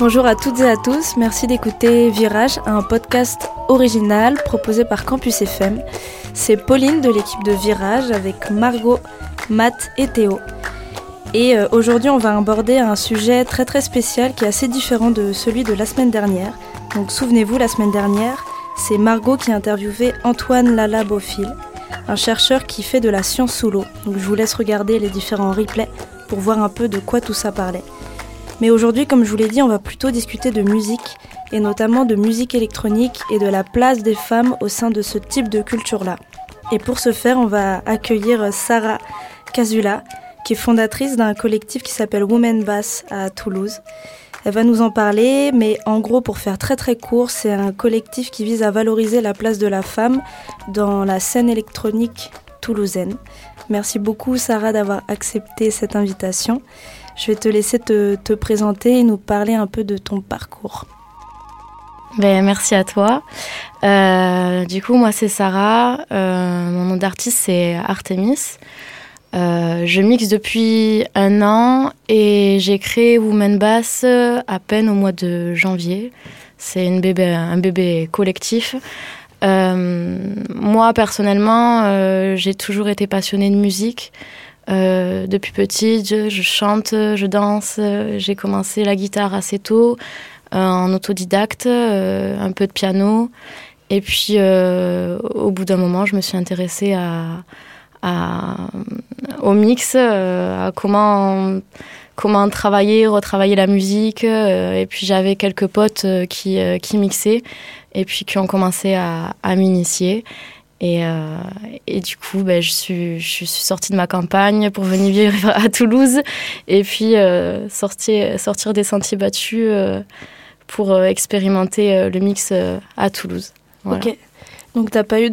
Bonjour à toutes et à tous, merci d'écouter Virage, un podcast original proposé par Campus FM. C'est Pauline de l'équipe de Virage avec Margot, Matt et Théo. Et euh, aujourd'hui, on va aborder un sujet très très spécial qui est assez différent de celui de la semaine dernière. Donc souvenez-vous, la semaine dernière, c'est Margot qui a interviewé Antoine Lala Beaufil, un chercheur qui fait de la science sous l'eau. Donc je vous laisse regarder les différents replays pour voir un peu de quoi tout ça parlait. Mais aujourd'hui, comme je vous l'ai dit, on va plutôt discuter de musique, et notamment de musique électronique et de la place des femmes au sein de ce type de culture-là. Et pour ce faire, on va accueillir Sarah Casula, qui est fondatrice d'un collectif qui s'appelle Women Bass à Toulouse. Elle va nous en parler, mais en gros, pour faire très très court, c'est un collectif qui vise à valoriser la place de la femme dans la scène électronique toulousaine. Merci beaucoup Sarah d'avoir accepté cette invitation. Je vais te laisser te, te, présenter et nous parler un peu de ton parcours. Ben, merci à toi. Euh, du coup, moi, c'est Sarah. Euh, mon nom d'artiste, c'est Artemis. Euh, je mixe depuis un an et j'ai créé Woman Bass à peine au mois de janvier. C'est un bébé collectif. Moi, personnellement, j'ai toujours été passionnée de musique. Euh, depuis petite, je, chante, je danse. J'ai commencé la guitare assez tôt, euh, en autodidacte, euh, un peu de piano. Et puis, au bout d'un moment, je me suis intéressée au mix, à comment travailler, retravailler la musique. et puis, j'avais quelques potes qui mixaient et puis qui ont commencé à m'initier. Et, euh, et, du coup, ben, je, suis, je suis sortie de ma campagne pour venir vivre à Toulouse et puis euh, sortir, sortir des sentiers battus euh, pour expérimenter le mix à Toulouse. Voilà. Ok. Donc, tu n'as pas eu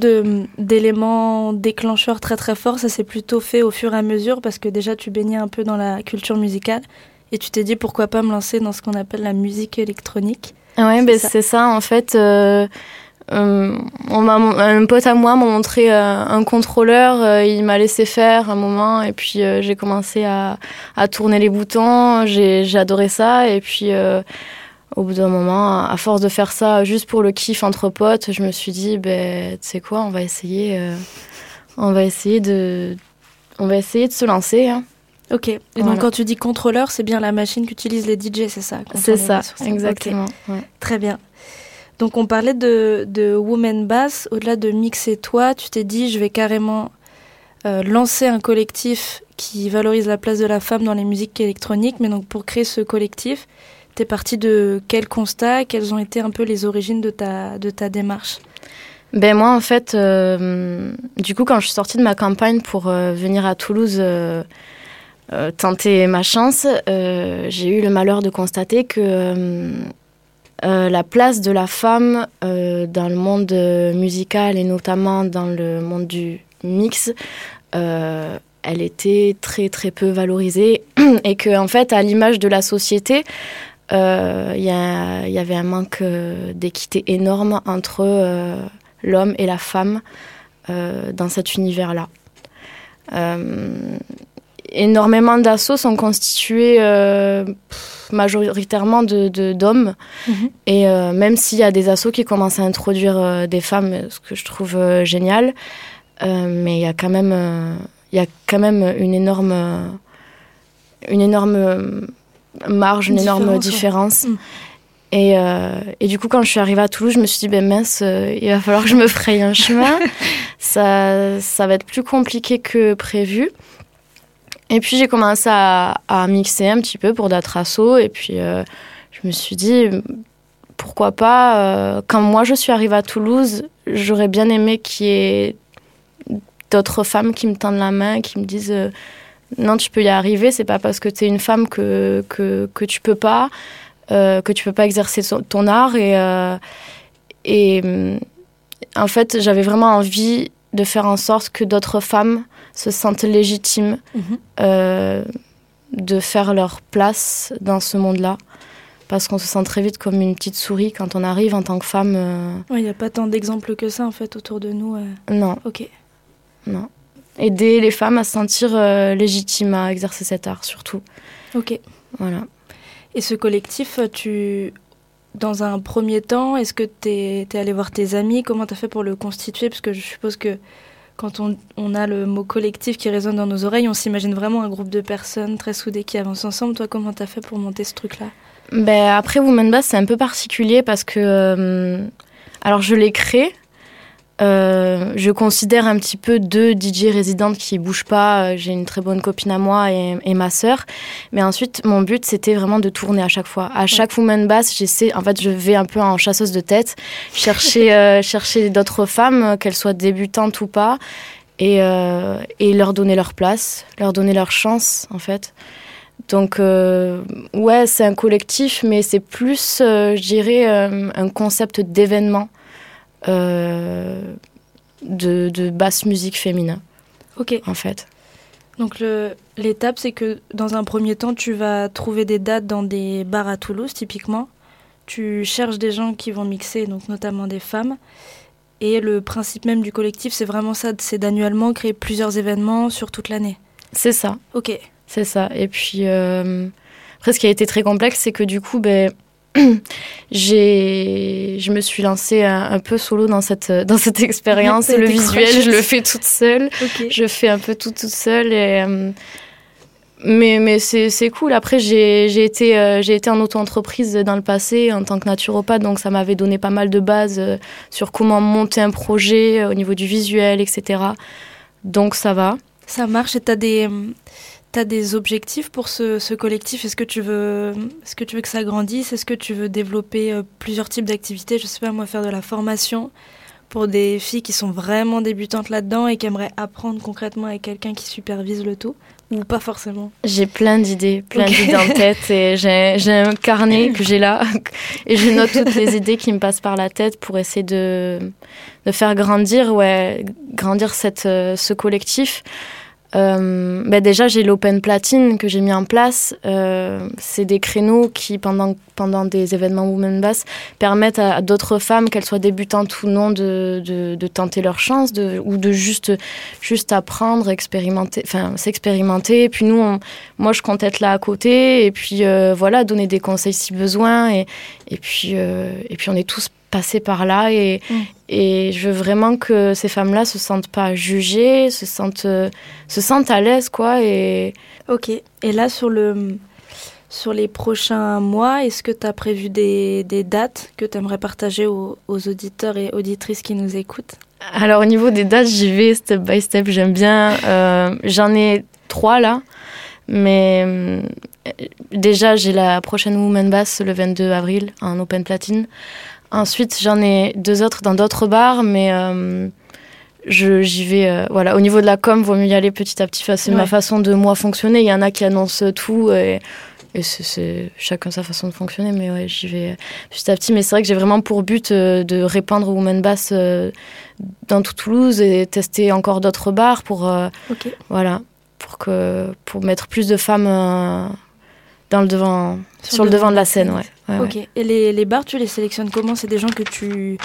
d'éléments déclencheurs très très forts, ça s'est plutôt fait au fur et à mesure parce que déjà tu baignais un peu dans la culture musicale et tu t'es dit pourquoi pas me lancer dans ce qu'on appelle la musique électronique. Oui, ben, c'est ça en fait. Euh, euh, on un pote à moi m'a montré euh, un contrôleur, euh, il m'a laissé faire un moment et puis euh, j'ai commencé à, à, tourner les boutons, j'ai adoré ça et puis au bout d'un moment, à force de faire ça juste pour le kiff entre potes, je me suis dit, ben, tu sais quoi, on va essayer, on va essayer de, on va essayer de se lancer. Hein. Ok. Et voilà. donc quand tu dis contrôleur, c'est bien la machine qu'utilisent les DJ, c'est ça C'est ça, exactement. Ouais. Très bien. Donc on parlait de, de Women Bass, au-delà de mixer toi, tu t'es dit je vais carrément euh, lancer un collectif qui valorise la place de la femme dans les musiques électroniques, mais donc pour créer ce collectif, t'es parti de quel constat, quelles ont été un peu les origines de ta, démarche? Ben moi en fait, euh, du coup quand je suis sortie de ma campagne pour euh, venir à Toulouse tenter ma chance, j'ai eu le malheur de constater que euh, la place de la femme euh, dans le monde musical et notamment dans le monde du mix, euh, elle était très très peu valorisée. Et que en fait à l'image de la société, il y, avait un manque d'équité énorme entre l'homme et la femme dans cet univers-là énormément d'assauts sont constitués euh, majoritairement d'hommes. De, d'hommes mm -hmm. Et euh, même s'il y a des assos qui commencent à introduire euh, des femmes, ce que je trouve génial, mais il y a quand même, il y a quand même une énorme, une énorme marge, une, une énorme différence. différence. Mm. Et, et, du coup, quand je suis arrivée à Toulouse, je me suis dit, ben mince, il va falloir que je me fraye un chemin. ça, ça va être plus compliqué que prévu. Et puis j'ai commencé à, mixer un petit peu pour d'autres assos. Et puis euh, je me suis dit, pour, pourquoi pas, euh, quand moi je suis arrivée à Toulouse, j'aurais bien aimé qu'il y ait d'autres femmes qui me tendent la main, qui me disent euh, non, tu peux y arriver, c'est pas parce que tu es une femme que, que, que tu peux pas, que tu peux pas exercer ton art. Et, et en fait, j'avais vraiment envie de faire en sorte que d'autres femmes se sentent légitimes mhm. de faire leur place dans ce monde-là parce qu'on se sent très vite comme une petite souris quand on arrive en tant que femme. Euh. Il n'y a pas tant d'exemples que ça en fait autour de nous. Euh. Non. Ok. Non. Aider les femmes à se sentir euh, légitimes à exercer cet art surtout. Ok. Voilà. Et ce collectif, tu, dans un premier temps, est-ce que tu es, allé voir tes amis? Comment tu as fait pour le constituer? Parce que je suppose que quand on, a le mot collectif qui résonne dans nos oreilles, on s'imagine vraiment un groupe de personnes très soudées qui avancent ensemble. Toi, comment tu as fait pour monter ce truc-là? Ben, Après, Woman Bass, c'est un peu particulier parce que. Euh, alors, je l'ai créé. Euh, je considère un petit peu deux DJ résidentes qui bougent pas. J'ai une très bonne copine à moi et, et ma sœur. Mais ensuite, mon but, c'était vraiment de tourner à chaque fois. À chaque Woman Bass, j'essaie. En fait, je vais un peu en chasseuse de tête, chercher, euh, chercher d'autres femmes, qu'elles soient débutantes ou pas, et, et leur donner leur place, leur donner leur chance, en fait. Donc, euh, ouais, c'est un collectif, mais c'est plus, euh, je dirais, euh, un concept d'événement de, de, basse musique féminin. Ok. En fait. Donc, l'étape, c'est que dans un premier temps, tu vas trouver des dates dans des bars à Toulouse, typiquement. Tu cherches des gens qui vont mixer, donc notamment des femmes. Et le principe même du collectif, c'est vraiment ça, c'est d'annuellement créer plusieurs événements sur toute l'année. C'est ça. Ok. C'est ça. Et puis, euh, après, ce qui a été très complexe, c'est que du coup, ben, je me suis lancée un, peu solo dans cette, dans cette expérience. le visuel, je le fais toute seule. Je fais un peu tout toute seule. Et, euh, mais mais c'est, cool. Après, j'ai, été, euh, j'ai été en auto-entreprise dans le passé en tant que naturopathe, donc ça m'avait donné pas mal de bases sur comment monter un projet au niveau du visuel, etc. Donc ça va. Ça marche et tu as des tu as des objectifs pour ce, collectif? Est-ce que, tu veux, est-ce que tu veux que ça grandisse? Est-ce que tu veux développer euh, plusieurs types d'activités? Je sais pas, moi, faire de la formation pour des filles qui sont vraiment débutantes là-dedans et qui aimeraient apprendre concrètement avec quelqu'un qui supervise le tout? Ou pas forcément? J'ai plein d'idées, plein d'idées en tête et j'ai, un carnet que j'ai là et je note toutes les idées qui me passent par la tête pour essayer de, de faire grandir, ouais, grandir cette, euh, ce collectif. Euh, ben déjà, j'ai l'Open Platine que j'ai mis en place. Euh, c'est des créneaux qui, pendant, pendant des événements Women Bass, permettent à, d'autres femmes, qu'elles soient débutantes ou non, de, de, tenter leur chance de, ou de juste, juste apprendre, expérimenter, enfin, s'expérimenter. Et puis nous, moi, je compte être là à côté et puis euh, voilà, donner des conseils si besoin. Et, puis, euh, et puis, on est tous passer par là et, mm. et je veux vraiment que ces femmes-là se sentent pas jugées, se sentent, euh, se sentent à l'aise quoi et ok. Et là sur le sur les prochains mois est-ce que tu as prévu des, des, dates que tu aimerais partager aux, auditeurs et auditrices qui nous écoutent? Alors au niveau des dates j'y vais step by step. J'aime bien euh, j'en ai trois là. Mais déjà j'ai la prochaine Woman Bass le 22 avril en Open Platine Ensuite, j'en ai deux autres dans d'autres bars, mais euh, j'y vais. Euh, voilà, au niveau de la com, vaut mieux y aller petit à petit. c'est ma façon de moi fonctionner. Il y en a qui annoncent tout et, c'est chacun sa façon de fonctionner, mais ouais, j'y vais petit à petit. Mais c'est vrai que j'ai vraiment pour but euh, de répandre Woman Bass dans tout Toulouse et tester encore d'autres bars pour, voilà, pour que pour mettre plus de femmes dans le devant, sur, le devant de la scène, ouais. ok. Et les, les, bars, tu les sélectionnes comment? C'est des gens que tu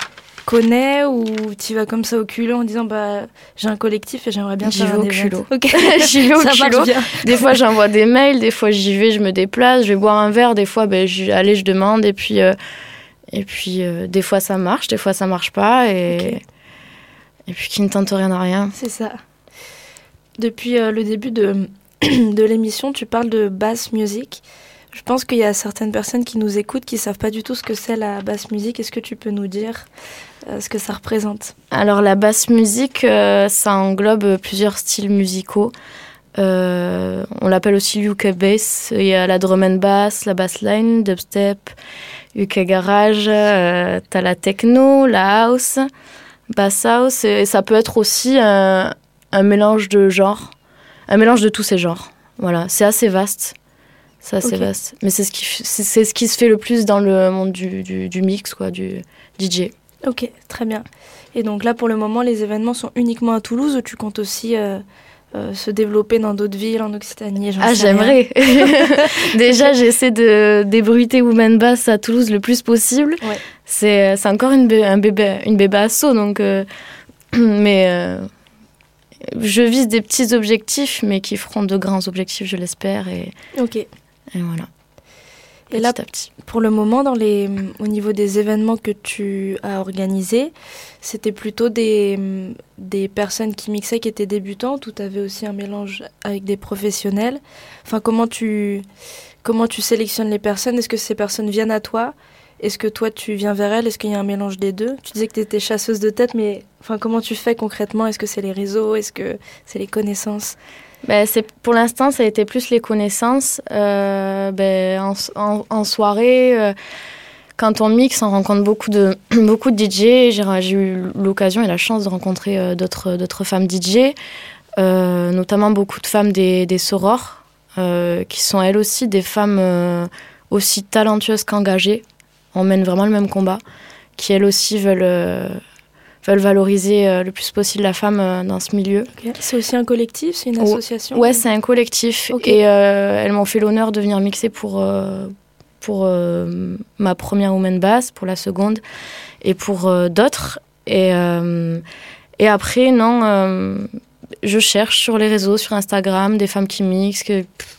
connais ou tu vas comme ça au culot en disant bah j'ai un collectif et j'aimerais bien faire vais au culot. j'y vais au culot. Des fois j'envoie des mails, des fois j'y vais, je me déplace, je vais boire un verre, des fois ben allez je demande et puis euh, et puis euh, des fois ça marche, des fois ça marche pas et et puis qui ne tente rien à rien. C'est ça. Depuis euh, le début de de l'émission, tu parles de bass music. Je pense qu'il y a certaines personnes qui nous écoutent qui savent pas du tout ce que c'est la basse musique. Est-ce que tu peux nous dire euh, ce que ça représente? Alors la basse musique, euh, ça englobe plusieurs styles musicaux. Euh, on l'appelle aussi UK bass. Il y a la drum and bass, la bass line, dubstep, UK Garage, euh, t'as la techno, la house, bass house, et ça peut être aussi un mélange de genres, un mélange de tous ces genres. Voilà, c'est assez vaste. C'est assez vaste. Mais c'est ce, qui, c'est ce qui se fait le plus dans le monde du, du, du mix, quoi, du DJ. Ok, très bien. Et donc là, pour le moment, les événements sont uniquement à Toulouse ou tu comptes aussi euh, euh, se développer dans d'autres villes, en Occitanie Ah, j'aimerais. Déjà, j'essaie de débruiter Women Bass à Toulouse le plus possible. Ouais. C'est c'est encore une, bé- un bébé, une bébé asso, donc. euh, mais je vise des petits objectifs, mais qui feront de grands objectifs, je l'espère. Et, Ok. et voilà. Et là, petit à petit. pour le moment, dans les, au niveau des événements que tu as organisés, c'était plutôt des, des personnes qui mixaient qui étaient débutantes ou tu avais aussi un mélange avec des professionnels? Enfin, comment tu, comment tu sélectionnes les personnes? Est-ce que ces personnes viennent à toi? Est-ce que toi, tu viens vers elles Est-ce qu'il y a un mélange des deux? Tu disais que tu étais chasseuse de tête, mais enfin, comment tu fais concrètement? Est-ce que c'est les réseaux? Est-ce que c'est les connaissances? Ben, c'est, pour l'instant, ça a été plus les connaissances. Euh, ben, en, soirée, euh, quand on mixe, on rencontre beaucoup de, beaucoup de DJ. J'ai, eu l'occasion et la chance de rencontrer euh, d'autres, d'autres femmes DJ, notamment beaucoup de femmes des, des sorors, qui sont elles aussi des femmes aussi talentueuses qu'engagées. On mène vraiment le même combat, qui elles aussi veulent, euh, veulent valoriser euh, le plus possible la femme euh, dans ce milieu. C'est aussi un collectif C'est une Ouais. association Ouais, c'est un collectif. Ok. Et euh, elles m'ont fait l'honneur de venir mixer pour, euh, pour euh, ma première Woman Bass, pour la seconde, et pour d'autres. Et, et après, non, je cherche sur les réseaux, sur Instagram, des femmes qui mixent, que, pff,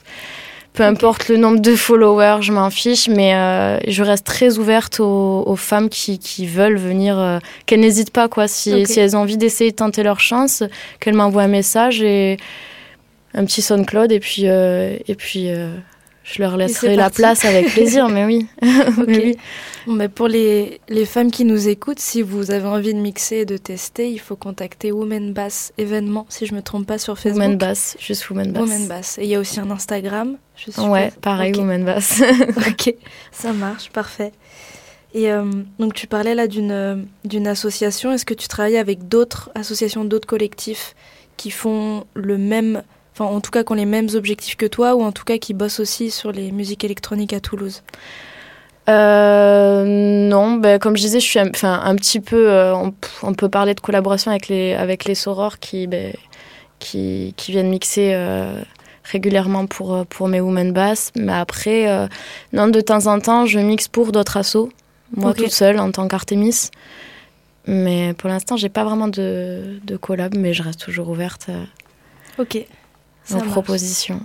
peu importe le nombre de followers, je m'en fiche, mais euh, je reste très ouverte aux, aux femmes qui, qui veulent venir, euh, qu'elles n'hésitent pas, quoi. Si, elles ont envie d'essayer de tenter leur chance, qu'elles m'envoient un message et un petit SoundCloud et puis euh, et puis je leur laisserai la place avec plaisir mais oui. Mais oui. Bon, ben, pour les, les femmes qui nous écoutent, si vous avez envie de mixer et de tester, il faut contacter Women Bass événement, si je me trompe pas sur Facebook. Woman Bass juste Woman Bass Women Bass. Et il y a aussi un Instagram. Je suppose. ouais pareil Ok. Woman Bass ok, ça marche, parfait. Et euh, donc tu parlais là d'une d'une association. Est-ce que tu travailles avec d'autres associations, d'autres collectifs qui font le même, enfin en tout cas qui ont les mêmes objectifs que toi, ou en tout cas qui bossent aussi sur les musiques électroniques à Toulouse Euh, non, ben, comme je disais, je suis enfin, un petit peu. euh, on, on peut parler de collaboration avec les, avec les sorors qui, ben, qui, qui viennent mixer euh, régulièrement pour, pour mes Women Bass. Mais après, non, de temps en temps, je mixe pour d'autres assos. Moi, Ok. toute seule, en tant qu'Artemis. Mais pour l'instant, j'ai pas vraiment de, de collab, mais je reste toujours ouverte Ok. Ça marche. propositions.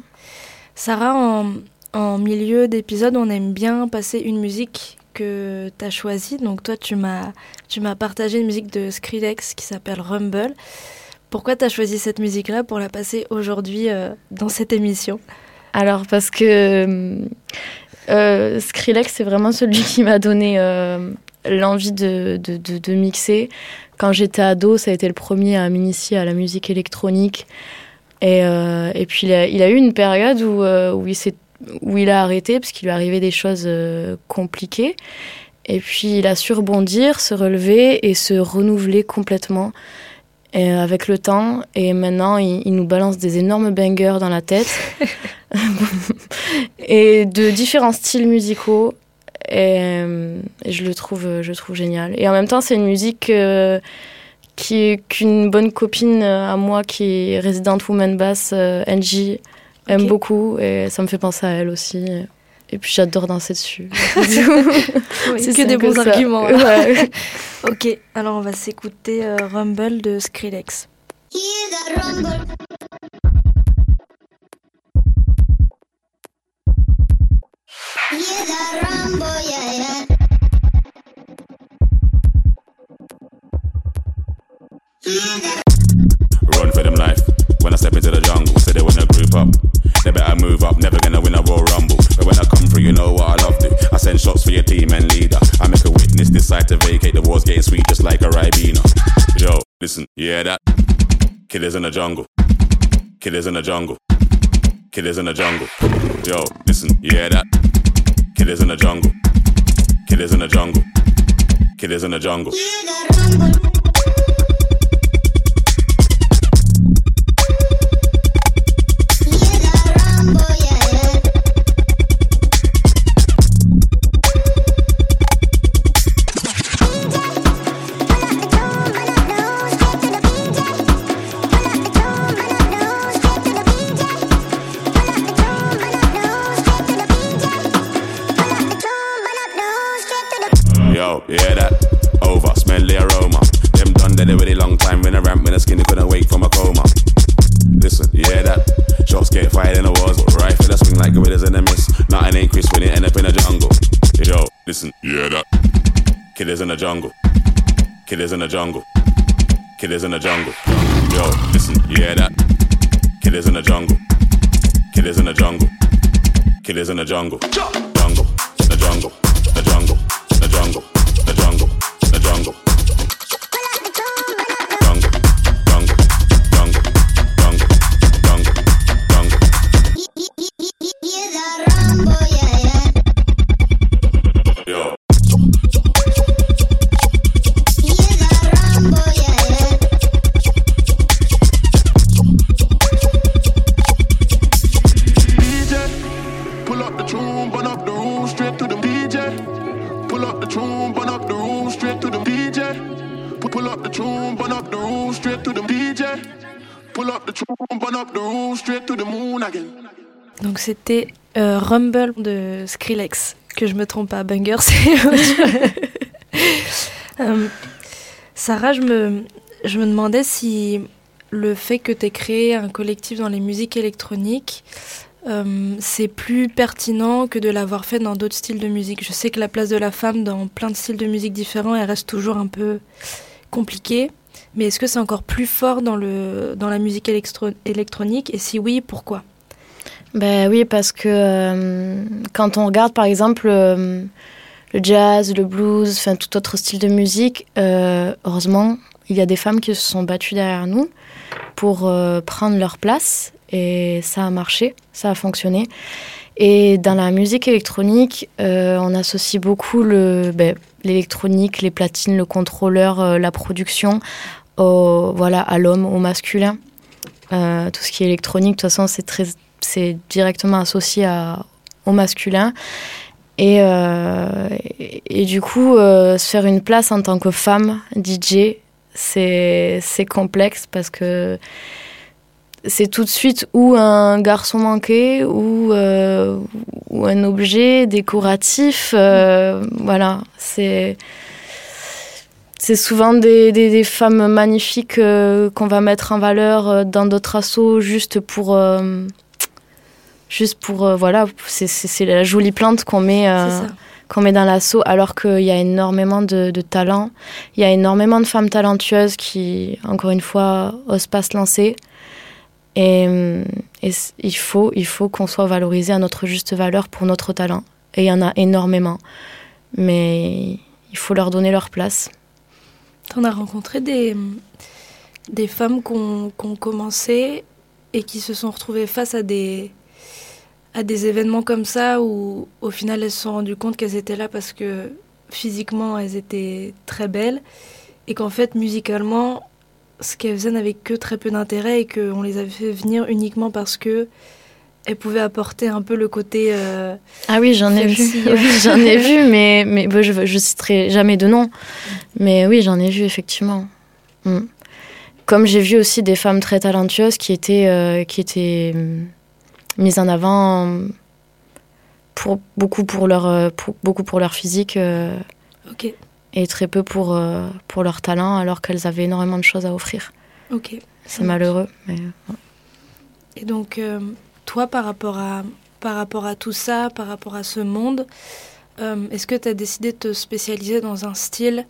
Sarah, en, en milieu d'épisode, on aime bien passer une musique que tu as choisie. Donc toi, tu m'as tu m'as partagé une musique de Skrillex qui s'appelle Rumble. Pourquoi tu as choisi cette musique-là pour la passer aujourd'hui euh, dans cette émission? Alors, parce que euh, Skrillex, c'est vraiment celui qui m'a donné euh, l'envie de, de, de- de mixer. Quand j'étais ado, ça a été le premier à m'initier à la musique électronique. Et, euh, et puis, il a, il a eu une période où, euh, où, il, s'est- où il a arrêté parce qu'il lui arrivait des choses euh, compliquées. Et puis, il a su rebondir, se relever et se renouveler complètement. Et avec le temps, et maintenant il, il nous balance des énormes bangers dans la tête et de différents styles musicaux. Et, et je le trouve, je le trouve génial. Et en même temps, c'est une musique euh, qui qu'une bonne copine à moi qui est résidente woman bass, euh, Angie, aime Ok. beaucoup et ça me fait penser à elle aussi. Et puis j'adore danser dessus. Oui, C'est que des bons ça. arguments. Ouais. Ok, alors on va s'écouter euh, Rumble de Skrillex. Rumble, yeah, yeah. Run for them life. When I step into the jungle, say they wanna group up. They better move up, never gonna win a Royal Rumble. But when I come through, you know what I love to. I send shots for your team and leader. I make a witness decide to vacate. The war's getting sweet just like a Ribena. Yo, listen, yeah that? Killers in the jungle. Killers in the jungle. Killers in the jungle. Yo, listen, yeah that? Killers in the jungle. Killers in the jungle. Killers in the jungle. Hear that? Over, smell the aroma. Them done that already long time when I ramp when the skinny couldn't wake from a coma. Listen, hear that? Shots get fired in the walls, rifle that swing like gorillas in the mist. Nothing ain't crisp when it end up in the jungle. Yo, listen, hear that? Killers in the jungle. Killers in the jungle. Killers in the jungle. Yo, listen, hear that? Killers in the jungle. Killers in the jungle. Killers in the jungle. Euh, Rumble de Skrillex. Que je me trompe pas, Banger, c'est. Euh, Sarah, je me, je me demandais si le fait que tu aies créé un collectif dans les musiques électroniques, euh, c'est plus pertinent que de l'avoir fait dans d'autres styles de musique. Je sais que la place de la femme dans plein de styles de musique différents, elle reste toujours un peu compliquée. Mais est-ce que c'est encore plus fort dans, le, dans la musique électro- électronique? Et si oui, pourquoi? Ben oui, parce que euh, quand on regarde par exemple euh, le jazz, le blues, enfin tout autre style de musique, euh, heureusement, il y a des femmes qui se sont battues derrière nous pour prendre leur place et ça a marché, ça a fonctionné. Et dans la musique électronique, on associe beaucoup ben, l'électronique, les platines, le contrôleur, la production voilà, à l'homme, au masculin. Tout ce qui est électronique, de toute façon, c'est très c'est directement associé au masculin. Et, euh, et, du coup, euh, se faire une place en tant que femme DJ, c'est complexe parce que c'est tout de suite ou un garçon manqué ou, euh, ou un objet décoratif. voilà, c'est c'est souvent des, des, des femmes magnifiques qu'on va mettre en valeur dans d'autres assos juste pour juste pour euh, voilà c'est- la jolie plante qu'on met euh, qu'on met dans l'assaut alors qu'il y a énormément de, de talents. Il y a énormément de femmes talentueuses qui encore une fois osent pas se lancer. Et, et c- il faut il faut qu'on soit valorisé à notre juste valeur pour notre talent. Et il y en a énormément. Mais il faut leur donner leur place. T'en as rencontré des, des femmes qui ont, qui ont commencé et qui se sont retrouvées face à des, à des événements comme ça où au final elles se sont rendues compte qu'elles étaient là parce que physiquement elles étaient très belles et qu'en fait musicalement ce qu'elles faisaient n'avait que très peu d'intérêt et qu'on les avait fait venir uniquement parce que elles pouvaient apporter un peu le côté euh, Ah oui, j'en ai vu. Oui, j'en ai vu, mais, mais bon, je, je citerai jamais de nom. Mais oui, j'en ai vu, effectivement. Mm. Comme j'ai vu aussi des femmes très talentueuses qui étaient, euh, qui étaient mm, mises en avant pour, beaucoup, pour leur, euh, pour, beaucoup pour leur physique euh, et très peu pour, euh, pour leur talent, alors qu'elles avaient énormément de choses à offrir. C'est malheureux. Mais... Et donc, euh, toi, par rapport, à, par rapport à tout ça, par rapport à ce monde, euh, est-ce que tu as décidé de te spécialiser dans un style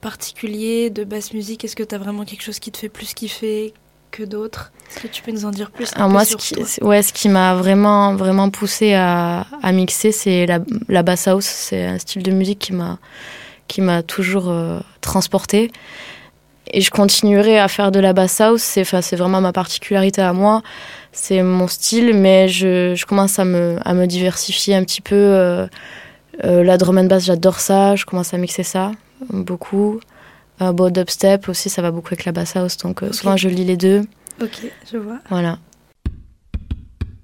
particulier de basse musique? Est-ce que tu as vraiment quelque chose qui te fait plus kiffer que d'autres Est-ce que tu peux nous en dire plus un Alors moi, ce sur qui, ouais, ce qui m'a vraiment, vraiment poussé à, à mixer, c'est la, la bass house. C'est un style de musique qui m'a, qui m'a toujours euh, transporté. Et je continuerai à faire de la bass house. C'est, enfin, c'est vraiment ma particularité à moi. C'est mon style, mais je, je commence à me, à me diversifier un petit peu. euh, Euh, la drum and bass, j'adore ça. Je commence à mixer ça beaucoup. Euh, bon, dubstep aussi, ça va beaucoup avec la bass house. Donc, euh, Ok. souvent, je lis les deux. Ok, je vois. Voilà.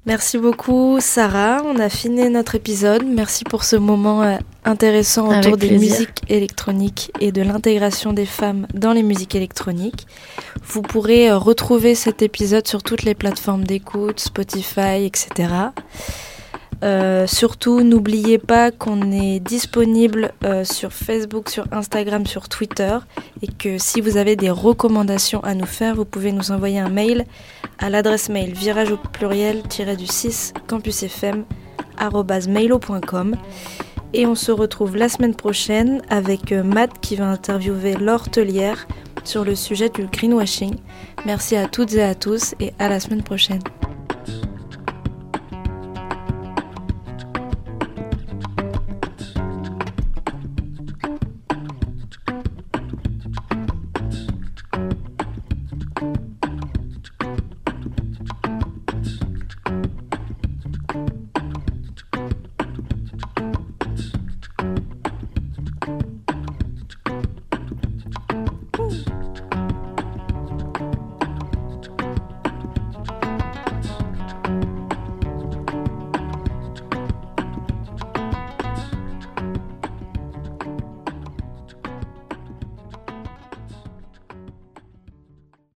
Merci beaucoup Sarah, on a fini notre épisode. Merci pour ce moment euh, intéressant Avec autour des plaisir. musiques électroniques et de l'intégration des femmes dans les musiques électroniques. Vous pourrez euh, retrouver cet épisode sur toutes les plateformes d'écoute, Spotify, etc. Euh, surtout, n'oubliez pas qu'on est disponible euh, sur Facebook, sur Instagram, sur Twitter et que si vous avez des recommandations à nous faire, vous pouvez nous envoyer un mail à l'adresse mail virage au pluriel du 6 campusfm mailo.com et on se retrouve la semaine prochaine avec euh, Matt qui va interviewer Laure sur le sujet du greenwashing. Merci à toutes et à tous et à la semaine prochaine.